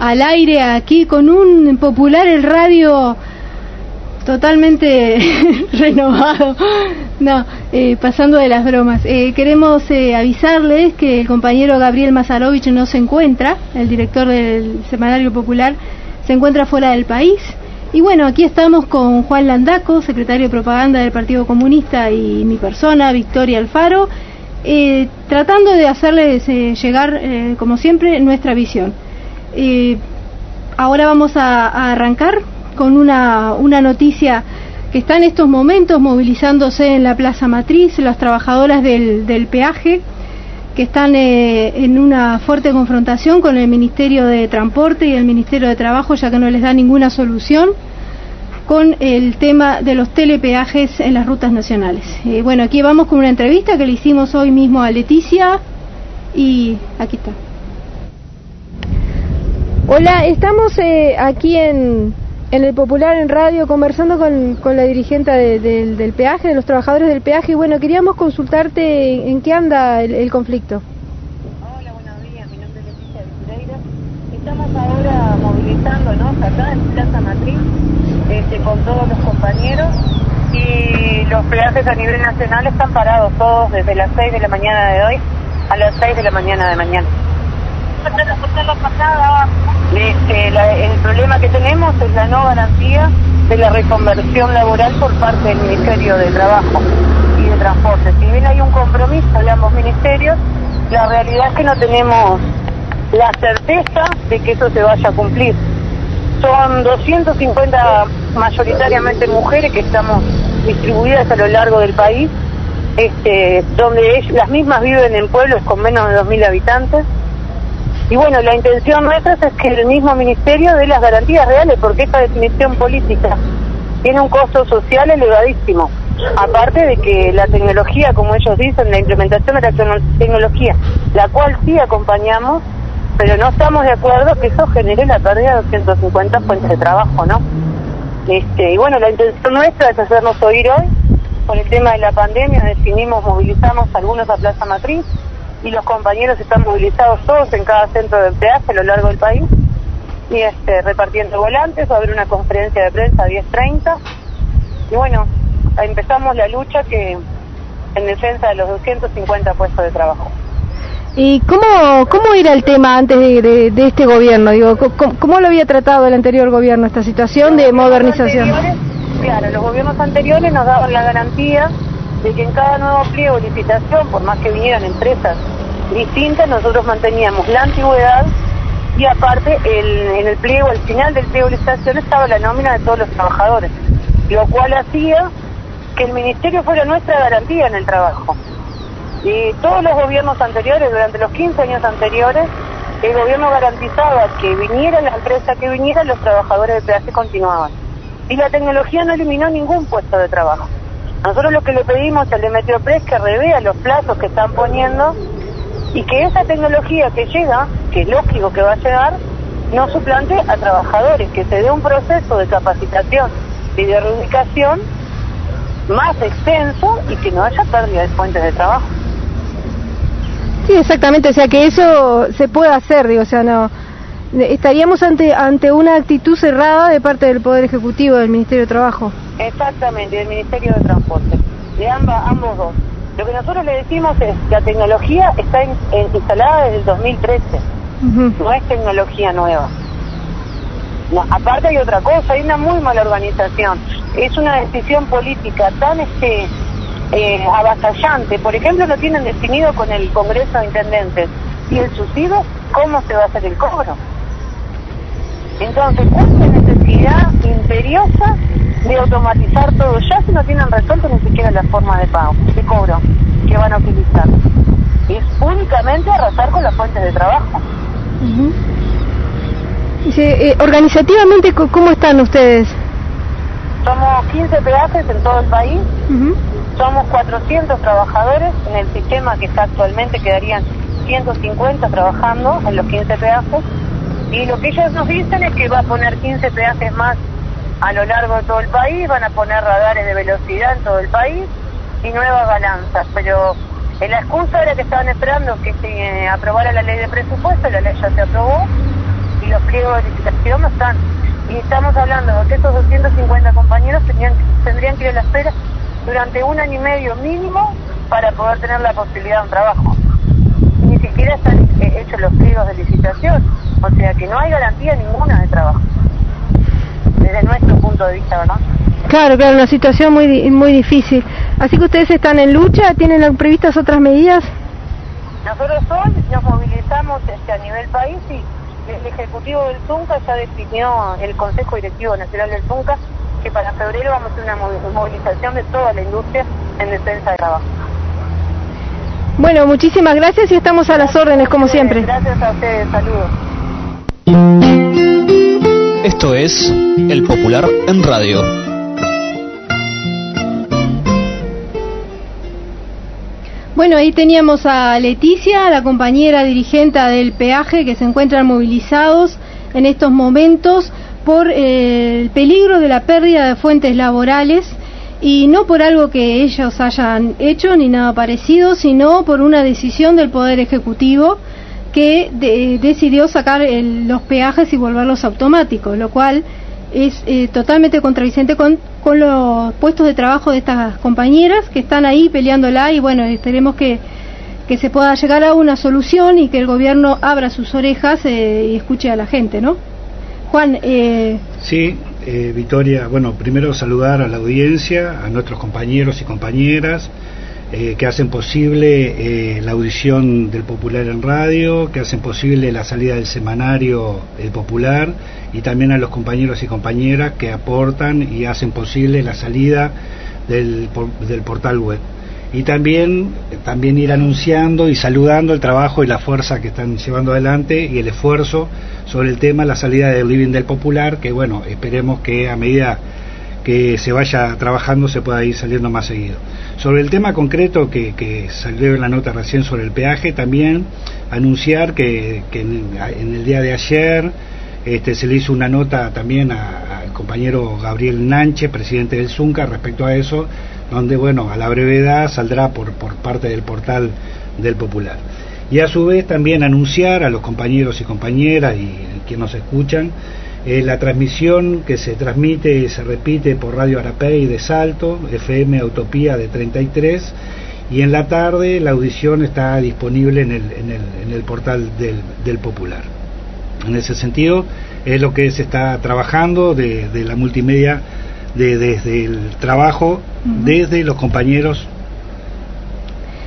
al aire aquí con un popular el radio totalmente renovado. No, eh, pasando de las bromas. Eh, queremos eh, avisarles que el compañero Gabriel Mazarovich no se encuentra, el director del Semanario Popular, se encuentra fuera del país. Y bueno, aquí estamos con Juan Landaco, secretario de propaganda del Partido Comunista, y mi persona, Victoria Alfaro, tratando de hacerles llegar, como siempre, nuestra visión. Ahora vamos a, arrancar con una, una noticia que está en estos momentos movilizándose en la Plaza Matriz, las trabajadoras del, del peaje, que están eh, en una fuerte confrontación con el Ministerio de Transporte y el Ministerio de Trabajo, ya que no les da ninguna solución con el tema de los telepeajes en las rutas nacionales. Eh, bueno, aquí vamos con una entrevista que le hicimos hoy mismo a Leticia y aquí está. Hola, estamos eh, aquí en, en, el Popular en Radio conversando con, con la dirigente del peaje, de los trabajadores del peaje, y bueno, queríamos consultarte en, qué anda el, conflicto. Hola, buenos días, mi nombre es Leticia Vicureira. Estamos ahora movilizándonos acá en Plaza Matriz este, con todos los compañeros y los peajes a nivel nacional están parados todos desde las 6 de la mañana de hoy a las 6 de la mañana de mañana. El problema que tenemos es la no garantía de la reconversión laboral por parte del Ministerio de Trabajo y de Transporte. Si bien hay un compromiso de ambos ministerios, la realidad es que no tenemos la certeza de que eso se vaya a cumplir. Son 250 mayoritariamente mujeres que estamos distribuidas a lo largo del país, este, donde las mismas viven en pueblos con menos de 2.000 habitantes y bueno, la intención nuestra es que el mismo ministerio dé las garantías reales, porque esta definición política tiene un costo social elevadísimo. Aparte de que la tecnología, como ellos dicen, la implementación de la tecnología, la cual sí acompañamos, pero no estamos de acuerdo que eso genere la pérdida de 250 fuentes de trabajo, ¿no? Este, y bueno, la intención nuestra es hacernos oír hoy. Con el tema de la pandemia definimos movilizarnos algunos a Plaza Matriz, y los compañeros están movilizados todos en cada centro de empleados a lo largo del país y este, repartiendo volantes, va a haber una conferencia de prensa a 10.30 y bueno, empezamos la lucha que en defensa de los 250 puestos de trabajo. ¿Y cómo, cómo era el tema antes de, de, este gobierno? Digo, ¿cómo, lo había tratado el anterior gobierno esta situación de modernización? Claro, los gobiernos anteriores nos daban la garantía de que en cada nuevo pliego de licitación, por más que vinieran empresas distintas, nosotros manteníamos la antigüedad y aparte el, en el pliego, al final del pliego de licitación estaba la nómina de todos los trabajadores, lo cual hacía que el ministerio fuera nuestra garantía en el trabajo. Y todos los gobiernos anteriores, durante los 15 años anteriores, el gobierno garantizaba que viniera la empresa que viniera, los trabajadores de peaje continuaban. Y la tecnología no eliminó ningún puesto de trabajo. Nosotros lo que le pedimos al de Meteopres que revea los plazos que están poniendo y que esa tecnología que llega, que es lógico que va a llegar, no suplante a trabajadores, que se dé un proceso de capacitación y de reubicación más extenso y que no haya pérdida de fuentes de trabajo. Sí, exactamente, o sea que eso se puede hacer, digo, o sea, no estaríamos ante ante una actitud cerrada de parte del Poder Ejecutivo del Ministerio de Trabajo. Exactamente, del Ministerio de Transporte, de ambas, ambos dos. Lo que nosotros le decimos es que la tecnología está instalada desde el 2013, no es tecnología nueva. aparte hay otra cosa, hay una muy mala organización. Es una decisión política tan este eh, avasallante. Por ejemplo, no tienen definido con el Congreso de Intendentes y el subsidio cómo se va a hacer el cobro. Entonces, ¿cuál es la necesidad imperiosa de automatizar todo ya si no tienen resuelto ni siquiera la forma de pago, de cobro que van a utilizar? Es únicamente arrasar con las fuentes de trabajo. Dice, eh, organizativamente, ¿cómo están ustedes? Somos 15 peajes en todo el país. Somos 400 trabajadores en el sistema que está actualmente, quedarían 150 trabajando en los 15 peajes. Y lo que ellos nos dicen es que va a poner 15 peajes más a lo largo de todo el país, van a poner radares de velocidad en todo el país y nuevas balanzas. Pero la excusa era que estaban esperando que se aprobara la ley de presupuesto, la ley ya se aprobó y los pliegos de licitación no están. Y estamos hablando de que esos 250 compañeros tendrían, tendrían que ir a la espera durante un año y medio mínimo para poder tener la posibilidad de un trabajo. Ni siquiera están eh, hechos los pliegos de licitación, o sea que no hay garantía ninguna de trabajo, desde nuestro punto de vista, ¿verdad? Claro, claro, una situación muy muy difícil. Así que ustedes están en lucha, ¿tienen previstas otras medidas? Nosotros hoy nos movilizamos este, a nivel país y el Ejecutivo del Zunca ya definió el Consejo Directivo Nacional del Zunca que para febrero vamos a hacer una movilización de toda la industria en defensa del trabajo. Bueno, muchísimas gracias y estamos a las órdenes como siempre. Gracias a ustedes, saludos. Esto es El Popular en Radio. Bueno, ahí teníamos a Leticia, la compañera dirigente del peaje, que se encuentran movilizados en estos momentos por eh, el peligro de la pérdida de fuentes laborales y no por algo que ellos hayan hecho ni nada parecido, sino por una decisión del Poder Ejecutivo que decidió sacar los peajes y volverlos automáticos, lo cual es eh, totalmente contradicente con, con los puestos de trabajo de estas compañeras que están ahí peleándola y bueno, esperemos que, que se pueda llegar a una solución y que el gobierno abra sus orejas eh, y escuche a la gente, ¿no? Juan. Eh... Sí, eh, Victoria, bueno, primero saludar a la audiencia, a nuestros compañeros y compañeras eh, que hacen posible eh, la audición del Popular en radio, que hacen posible la salida del semanario El Popular y también a los compañeros y compañeras que aportan y hacen posible la salida del, del portal web. Y también, también ir anunciando y saludando el trabajo y la fuerza que están llevando adelante y el esfuerzo sobre el tema, la salida del living del popular, que bueno, esperemos que a medida que se vaya trabajando se pueda ir saliendo más seguido. Sobre el tema concreto que, que salió en la nota recién sobre el peaje, también anunciar que, en, el día de ayer este, se le hizo una nota también al compañero Gabriel Nanche, presidente del ZUNCA, respecto a eso, donde, bueno, a la brevedad saldrá por, por parte del portal del Popular. Y a su vez también anunciar a los compañeros y compañeras y quienes nos escuchan eh, la transmisión que se transmite y se repite por Radio Arapey de Salto, FM Utopía de 33, y en la tarde la audición está disponible en el, en el, en el portal del, del, Popular. En ese sentido, es lo que se está trabajando de, de la multimedia de, desde el trabajo, desde los compañeros.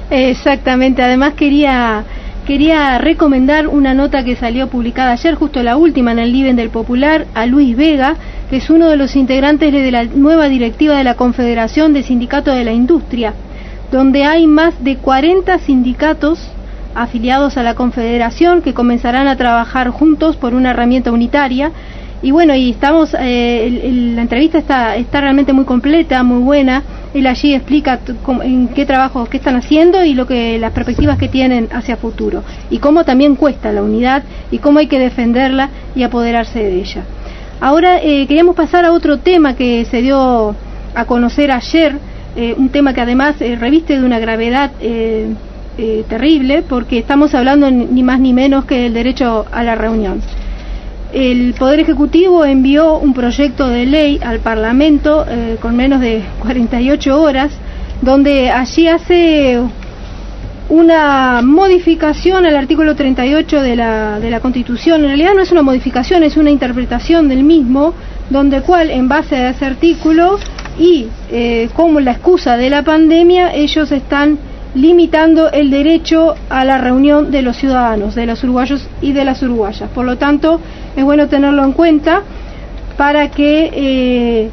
Exactamente, además quería quería recomendar una nota que salió publicada ayer, justo la última en el Liven del Popular, a Luis Vega, que es uno de los integrantes de la nueva directiva de la Confederación de Sindicatos de la Industria, donde hay más de 40 sindicatos afiliados a la Confederación que comenzarán a trabajar juntos por una herramienta unitaria y bueno, y estamos, eh, la entrevista está, está realmente muy completa, muy buena. Él allí explica en qué trabajo, qué están haciendo y lo que las perspectivas que tienen hacia futuro. Y cómo también cuesta la unidad y cómo hay que defenderla y apoderarse de ella. Ahora eh, queríamos pasar a otro tema que se dio a conocer ayer, eh, un tema que además eh, reviste de una gravedad terrible, porque estamos hablando ni más ni menos que del derecho a la reunión el Poder Ejecutivo envió un proyecto de ley al Parlamento eh, con menos de 48 horas, donde allí hace una modificación al artículo 38 de la, de la Constitución. En realidad no es una modificación, es una interpretación del mismo, donde cual, en base a ese artículo y eh, como la excusa de la pandemia, ellos están limitando el derecho a la reunión de los ciudadanos, de los uruguayos y de las uruguayas. Por lo tanto, es bueno tenerlo en cuenta para que eh,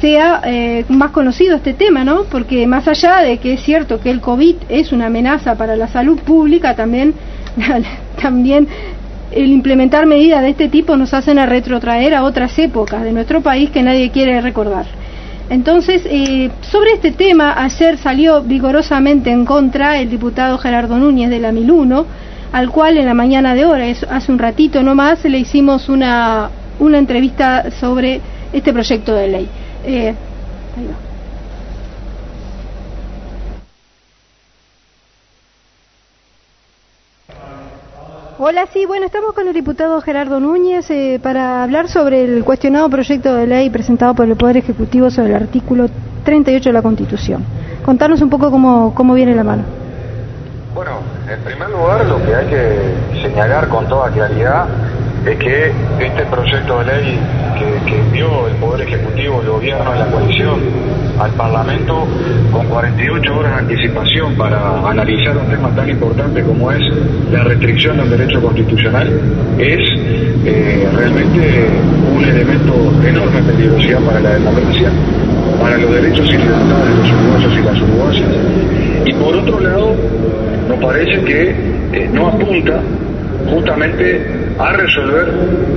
sea eh, más conocido este tema, ¿no? Porque más allá de que es cierto que el COVID es una amenaza para la salud pública, también, también el implementar medidas de este tipo nos hacen a retrotraer a otras épocas de nuestro país que nadie quiere recordar. Entonces, eh, sobre este tema, ayer salió vigorosamente en contra el diputado Gerardo Núñez de la 1001, al cual en la mañana de hora, hace un ratito nomás, le hicimos una, una entrevista sobre este proyecto de ley. Eh, ahí va. Hola, sí, bueno, estamos con el diputado Gerardo Núñez eh, para hablar sobre el cuestionado proyecto de ley presentado por el Poder Ejecutivo sobre el artículo 38 de la Constitución. Contarnos un poco cómo, cómo viene la mano. Bueno, en primer lugar, lo que hay que señalar con toda claridad es que este proyecto de ley que, envió el Poder Ejecutivo, el Gobierno y la coalición al Parlamento con 48 horas de anticipación para analizar un tema tan importante como es la restricción del derecho constitucional, es eh, realmente un elemento de enorme peligrosidad para la democracia, para los derechos y libertades de los uruguayos y las uruguayas. Y por otro lado, nos parece que eh, no apunta justamente a resolver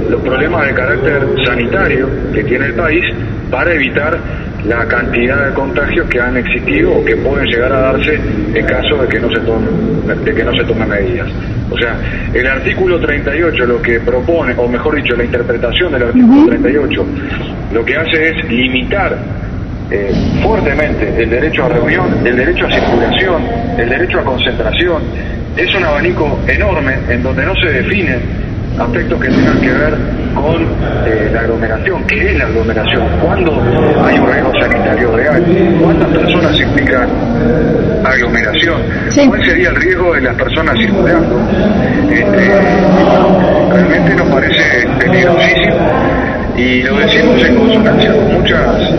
los problemas de carácter sanitario que tiene el país para evitar la cantidad de contagios que han existido o que pueden llegar a darse en caso de que no se tomen, de que no se tomen medidas. O sea, el artículo 38 lo que propone, o mejor dicho, la interpretación del artículo 38, lo que hace es limitar eh, fuertemente el derecho a reunión, el derecho a circulación, el derecho a concentración. Es un abanico enorme en donde no se define aspectos que tengan que ver con eh, la aglomeración. ¿Qué es la aglomeración? ¿Cuándo hay un riesgo sanitario real? ¿Cuántas personas implican aglomeración? ¿Cuál sería el riesgo de las personas circulando? Este, realmente nos parece peligrosísimo y lo decimos en consonancia con muchas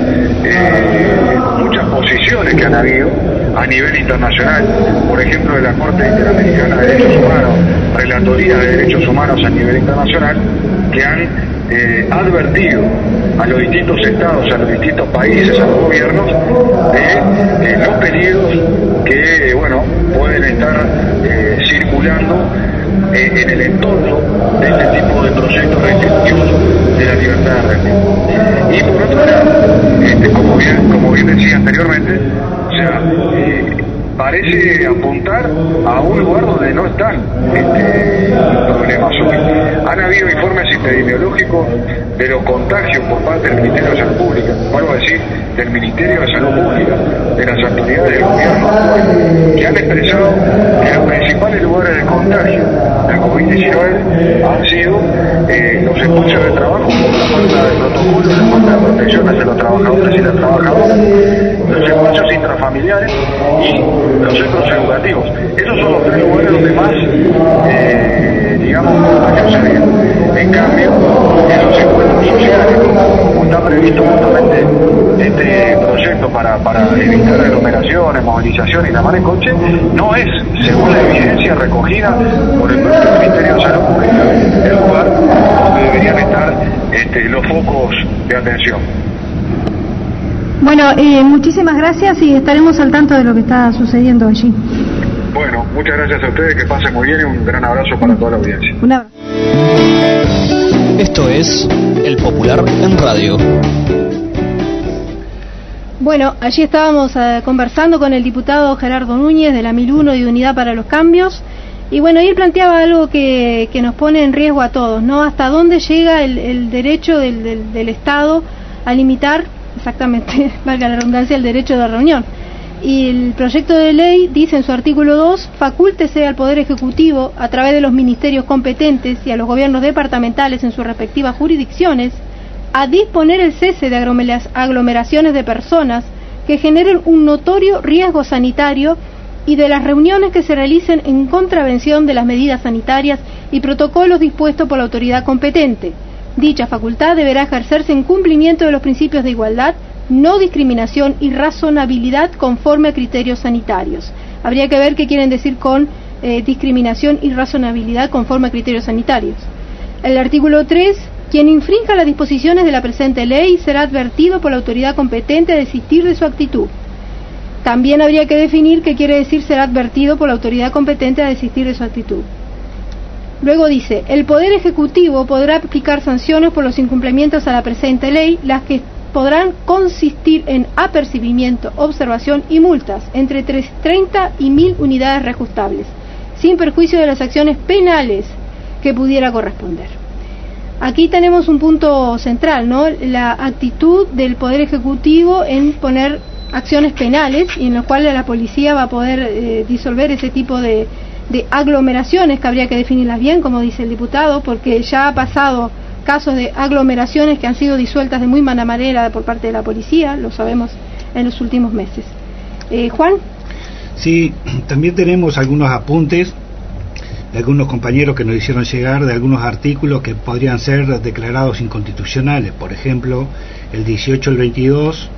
eh, muchas posiciones que han habido a nivel internacional, por ejemplo de la Corte Interamericana de Derechos Humanos, Relatoría de Derechos Humanos a nivel internacional, que han eh, advertido a los distintos estados, a los distintos países, a los gobiernos, de los peligros que, bueno, pueden estar eh, circulando eh, en el entorno de este tipo de proyectos restrictivos de la libertad de reunión. Y por otro lado, este, como, bien, como bien decía anteriormente, o sea, parece apuntar a un lugar donde no están este, problemas hoy. Han habido informes epidemiológicos de los contagios por parte del Ministerio de Salud Pública, vuelvo a decir, del Ministerio de Salud Pública, de las autoridades del gobierno, que han expresado que los principales lugares de contagio del COVID-19 han sido eh, los espacios de trabajo por la falta de protocolos, la falta de protección hacia los trabajadores y las trabajadoras, los espacios intrafamiliares y los centros educativos. Esos son los tres lugares donde más, eh, digamos, contagios se En cambio, en los encuentros sociales, como está previsto justamente este proyecto para, para evitar aglomeraciones, movilizaciones y la mar en coche, no es, según la evidencia recogida por el propio Ministerio de Salud Pública, el lugar donde deberían estar este, los focos de atención. Bueno, eh, muchísimas gracias y estaremos al tanto de lo que está sucediendo allí. Bueno, muchas gracias a ustedes, que pasen muy bien y un gran abrazo para toda la audiencia. Un abrazo. Esto es El Popular en Radio. Bueno, allí estábamos eh, conversando con el diputado Gerardo Núñez de la 1001 y Unidad para los Cambios. Y bueno, él planteaba algo que, que nos pone en riesgo a todos, ¿no? Hasta dónde llega el, el derecho del, del, del Estado a limitar exactamente, valga la redundancia, el derecho de reunión. Y el proyecto de ley dice en su artículo 2, facúltese al Poder Ejecutivo, a través de los ministerios competentes y a los gobiernos departamentales en sus respectivas jurisdicciones, a disponer el cese de aglomeraciones de personas que generen un notorio riesgo sanitario y de las reuniones que se realicen en contravención de las medidas sanitarias y protocolos dispuestos por la autoridad competente. Dicha facultad deberá ejercerse en cumplimiento de los principios de igualdad, no discriminación y razonabilidad conforme a criterios sanitarios. Habría que ver qué quieren decir con eh, discriminación y razonabilidad conforme a criterios sanitarios. El artículo 3 quien infrinja las disposiciones de la presente ley será advertido por la autoridad competente a desistir de su actitud. También habría que definir qué quiere decir ser advertido por la autoridad competente a desistir de su actitud. Luego dice, el Poder Ejecutivo podrá aplicar sanciones por los incumplimientos a la presente ley, las que podrán consistir en apercibimiento, observación y multas, entre 30 y 1000 unidades reajustables, sin perjuicio de las acciones penales que pudiera corresponder. Aquí tenemos un punto central, ¿no? La actitud del Poder Ejecutivo en poner acciones penales y en las cuales la policía va a poder eh, disolver ese tipo de, aglomeraciones que habría que definirlas bien, como dice el diputado, porque ya ha pasado casos de aglomeraciones que han sido disueltas de muy mala manera por parte de la policía, lo sabemos en los últimos meses. Eh, Juan. Sí, también tenemos algunos apuntes de algunos compañeros que nos hicieron llegar de algunos artículos que podrían ser declarados inconstitucionales, por ejemplo, el 18 el 22,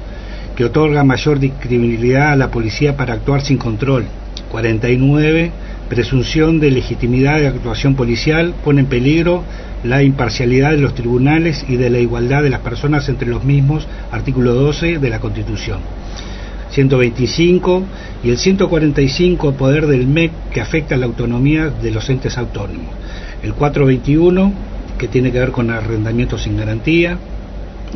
que otorga mayor discriminabilidad a la policía para actuar sin control, 49, presunción de legitimidad de actuación policial, pone en peligro la imparcialidad de los tribunales y de la igualdad de las personas entre los mismos, artículo 12 de la Constitución. 125 y el 145 poder del MEC que afecta la autonomía de los entes autónomos. El 421 que tiene que ver con arrendamiento sin garantía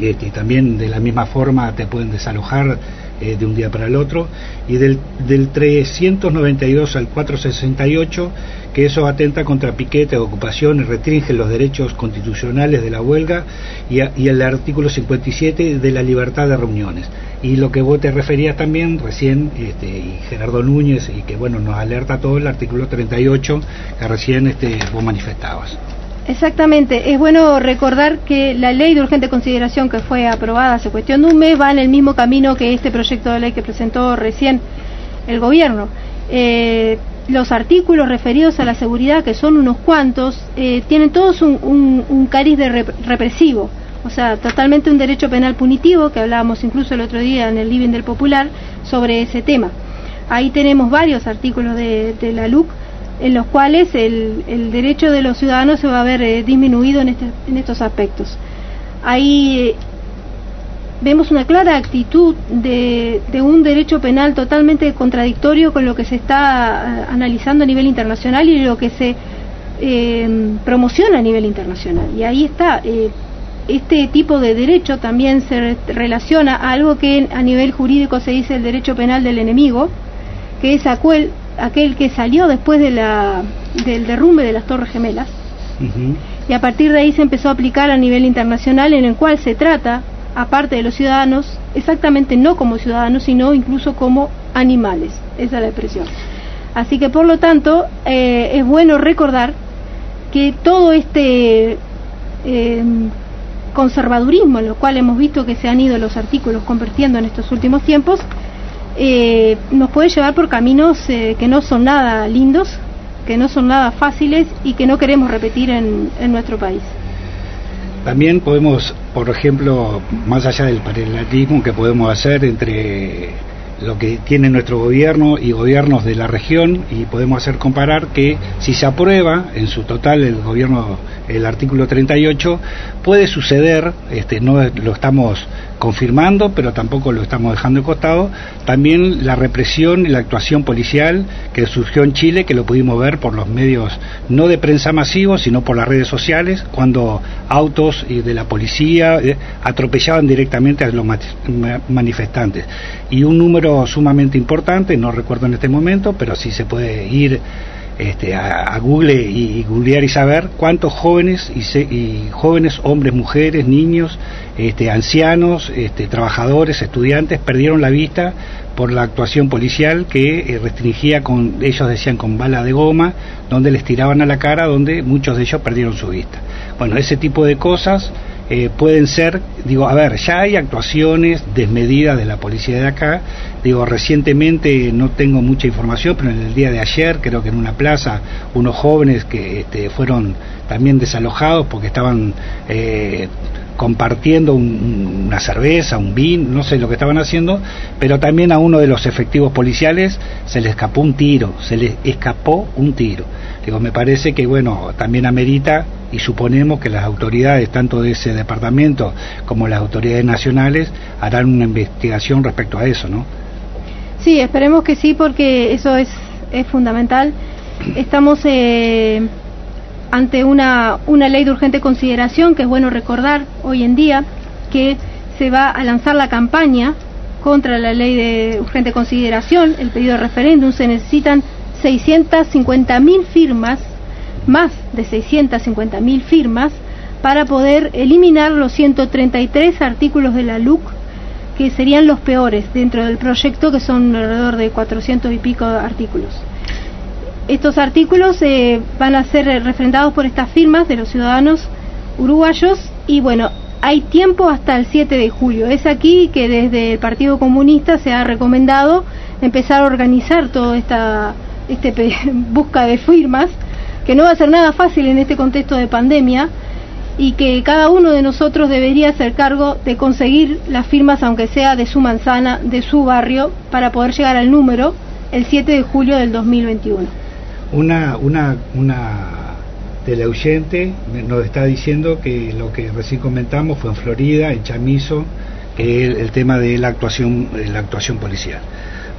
este, y también de la misma forma te pueden desalojar eh, de un día para el otro y del, del 392 al 468 que eso atenta contra piquete, ocupación y restringe los derechos constitucionales de la huelga y, y el artículo 57 de la libertad de reuniones y lo que vos te referías también recién este, y Gerardo Núñez y que bueno nos alerta todo el artículo 38 que recién este, vos manifestabas. Exactamente, es bueno recordar que la ley de urgente consideración que fue aprobada hace cuestión de un mes va en el mismo camino que este proyecto de ley que presentó recién el gobierno. Eh, los artículos referidos a la seguridad, que son unos cuantos, eh, tienen todos un, cariz de represivo o sea, totalmente un derecho penal punitivo, que hablábamos incluso el otro día en el Living del Popular, sobre ese tema. Ahí tenemos varios artículos de, la LUC en los cuales el, derecho de los ciudadanos se va a ver eh, disminuido en, este, en, estos aspectos. Ahí eh, vemos una clara actitud de, un derecho penal totalmente contradictorio con lo que se está eh, analizando a nivel internacional y lo que se promociona a nivel internacional. Y ahí está este tipo de derecho también se relaciona a algo que a nivel jurídico se dice el derecho penal del enemigo, que es aquel, aquel que salió después de la, del derrumbe de las Torres Gemelas. Y a partir de ahí se empezó a aplicar a nivel internacional en el cual se trata, aparte de los ciudadanos, exactamente no como ciudadanos, sino incluso como animales. Esa es la expresión. Así que por lo tanto eh, es bueno recordar que todo este eh, conservadurismo, en lo cual hemos visto que se han ido los artículos convirtiendo en estos últimos tiempos, eh, nos puede llevar por caminos eh, que no son nada lindos, que no son nada fáciles y que no queremos repetir en, en nuestro país. También podemos, por ejemplo, más allá del paralelismo que podemos hacer entre lo que tiene nuestro gobierno y gobiernos de la región y podemos hacer comparar que si se aprueba en su total el gobierno el artículo 38 puede suceder este no lo estamos confirmando pero tampoco lo estamos dejando de costado. También la represión y la actuación policial que surgió en Chile que lo pudimos ver por los medios no de prensa masivos sino por las redes sociales cuando autos de la policía eh, atropellaban directamente a los manifestantes. Y un número sumamente importante, no recuerdo en este momento, pero sí se puede ir este, a, Google y, googlear y saber cuántos jóvenes y, jóvenes, hombres, mujeres, niños, este, ancianos, este, trabajadores, estudiantes perdieron la vista por la actuación policial que eh, restringía con, ellos decían con bala de goma, donde les tiraban a la cara, donde muchos de ellos perdieron su vista. Bueno, ese tipo de cosas eh, pueden ser, digo, a ver, ya hay actuaciones desmedidas de la policía de acá, digo, recientemente no tengo mucha información, pero en el día de ayer, creo que en una plaza, unos jóvenes que este, fueron también desalojados porque estaban eh, compartiendo una cerveza, un vino, no sé lo que estaban haciendo, pero también a uno de los efectivos policiales se le escapó un tiro, se le escapó un tiro. Digo, me parece que, bueno, también amerita y suponemos que las autoridades, tanto de ese departamento como las autoridades nacionales, harán una investigación respecto a eso, ¿no? Sí, esperemos que sí, porque eso es, es fundamental. Estamos eh, ante una, una ley de urgente consideración, que es bueno recordar hoy en día que se va a lanzar la campaña contra la ley de urgente consideración, el pedido de referéndum, se necesitan 650.000 firmas más de 650.000 firmas para poder eliminar los 133 artículos de la LUC que serían los peores dentro del proyecto, que son alrededor de 400 y pico artículos. Estos artículos eh, van a ser refrendados por estas firmas de los ciudadanos uruguayos y bueno, hay tiempo hasta el 7 de julio. Es aquí que desde el Partido Comunista se ha recomendado empezar a organizar toda esta este, busca de firmas que no va a ser nada fácil en este contexto de pandemia y que cada uno de nosotros debería hacer cargo de conseguir las firmas, aunque sea de su manzana, de su barrio, para poder llegar al número el 7 de julio del 2021. Una, una, una teleoyente nos está diciendo que lo que recién comentamos fue en Florida, en Chamizo, es el tema de la actuación, la actuación policial.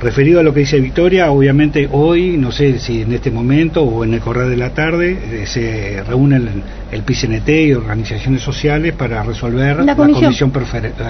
Referido a lo que dice Victoria, obviamente hoy, no sé si en este momento o en el correr de la tarde, eh, se reúnen el, el PCNT y organizaciones sociales para resolver la comisión, preferente.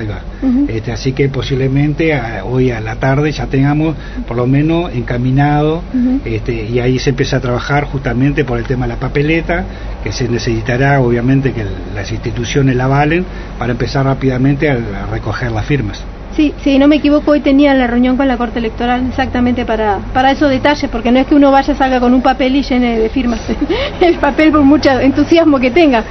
este, así que posiblemente hoy a la tarde ya tengamos por lo menos encaminado este, y ahí se empieza a trabajar justamente por el tema de la papeleta, que se necesitará obviamente que las instituciones la valen para empezar rápidamente a recoger las firmas. Sí, sí, no me equivoco, hoy tenía la reunión con la Corte Electoral exactamente para, para esos detalles, porque no es que uno vaya, salga con un papel y llene de firmas el papel por mucho entusiasmo que tenga,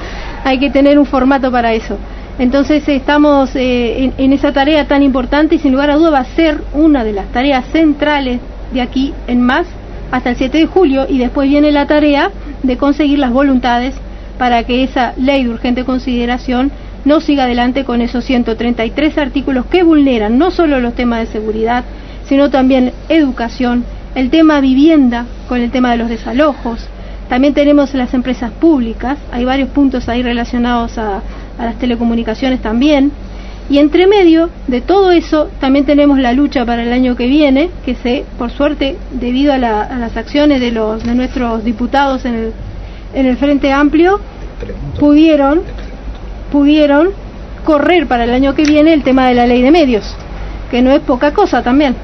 hay que tener un formato para eso. Entonces estamos eh, en, esa tarea tan importante y sin lugar a duda va a ser una de las tareas centrales de aquí en más hasta el 7 de julio y después viene la tarea de conseguir las voluntades para que esa ley de urgente consideración no siga adelante con esos 133 artículos que vulneran no solo los temas de seguridad, sino también educación, el tema vivienda con el tema de los desalojos. También tenemos las empresas públicas, hay varios puntos ahí relacionados a, las telecomunicaciones también. Y entre medio de todo eso también tenemos la lucha para el año que viene, que se, por suerte, debido a, las acciones de, los, de nuestros diputados en el, en el Frente Amplio, pudieron pudieron correr para el año que viene el tema de la ley de medios, que no es poca cosa también.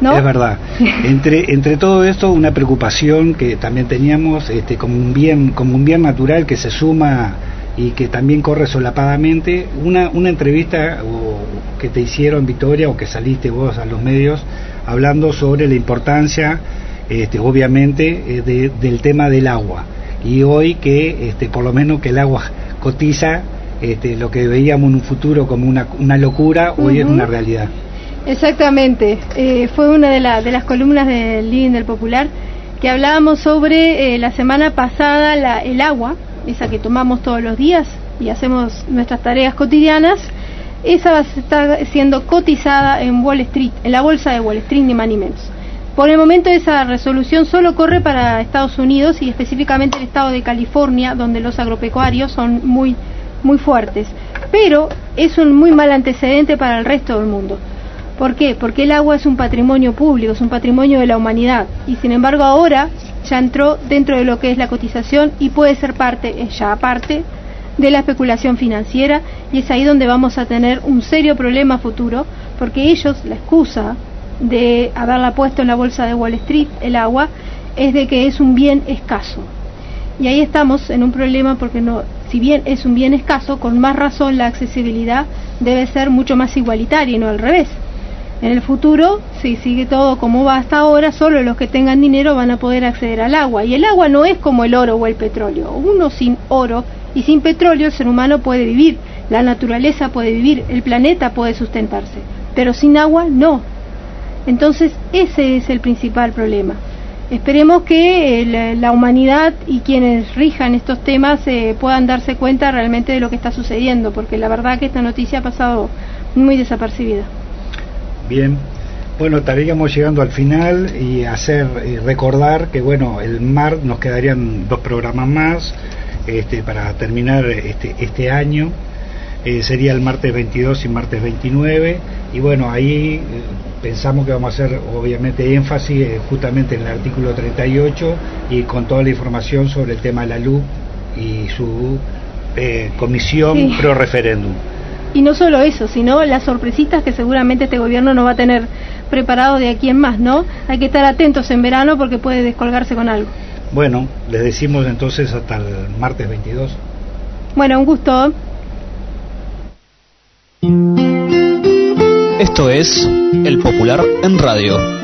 ¿No? Es verdad. Entre, entre todo esto, una preocupación que también teníamos este, como, un bien, como un bien natural que se suma y que también corre solapadamente, una, una entrevista que te hicieron, Victoria, o que saliste vos a los medios, hablando sobre la importancia, este, obviamente, eh, del tema del agua. Y hoy que, este, por lo menos, que el agua cotiza este, lo que veíamos en un futuro como una, una locura, hoy es una realidad. Exactamente, eh, fue una de, de las columnas del Living del Popular que hablábamos sobre eh, la semana pasada la, el agua, esa que tomamos todos los días y hacemos nuestras tareas cotidianas, esa está siendo cotizada en Wall Street, en la bolsa de Wall Street, ni más ni menos. Por el momento esa resolución solo corre para Estados Unidos y específicamente el estado de California, donde los agropecuarios son muy, muy fuertes. Pero es un muy mal antecedente para el resto del mundo. ¿Por qué? Porque el agua es un patrimonio público, es un patrimonio de la humanidad. Y sin embargo ahora ya entró dentro de lo que es la cotización y puede ser parte, ya parte, de la especulación financiera y es ahí donde vamos a tener un serio problema futuro porque ellos, la excusa de haberla puesto en la bolsa de Wall Street, el agua, es de que es un bien escaso. Y ahí estamos en un problema porque no, si bien es un bien escaso, con más razón la accesibilidad debe ser mucho más igualitaria y no al revés. En el futuro, si sigue todo como va hasta ahora, solo los que tengan dinero van a poder acceder al agua. Y el agua no es como el oro o el petróleo. Uno sin oro y sin petróleo el ser humano puede vivir. la naturaleza puede vivir, el planeta puede sustentarse, pero sin agua no. Entonces ese es el principal problema. Esperemos que eh, la, humanidad y quienes rijan estos temas eh, puedan darse cuenta realmente de lo que está sucediendo, porque la verdad que esta noticia ha pasado muy desapercibida. Bien, bueno, estaríamos llegando al final y hacer y recordar que bueno, el mar nos quedarían dos programas más este, para terminar este, este año. Eh, sería el martes 22 y martes 29 y bueno, ahí pensamos que vamos a hacer obviamente énfasis eh, justamente en el artículo 38 y con toda la información sobre el tema de la luz y su eh, comisión pro referéndum. Y no solo eso, sino las sorpresitas que seguramente este gobierno no va a tener preparado de aquí en más, ¿no? Hay que estar atentos en verano porque puede descolgarse con algo. Bueno, les decimos entonces hasta el martes 22. Bueno, un gusto. Esto es El Popular en Radio.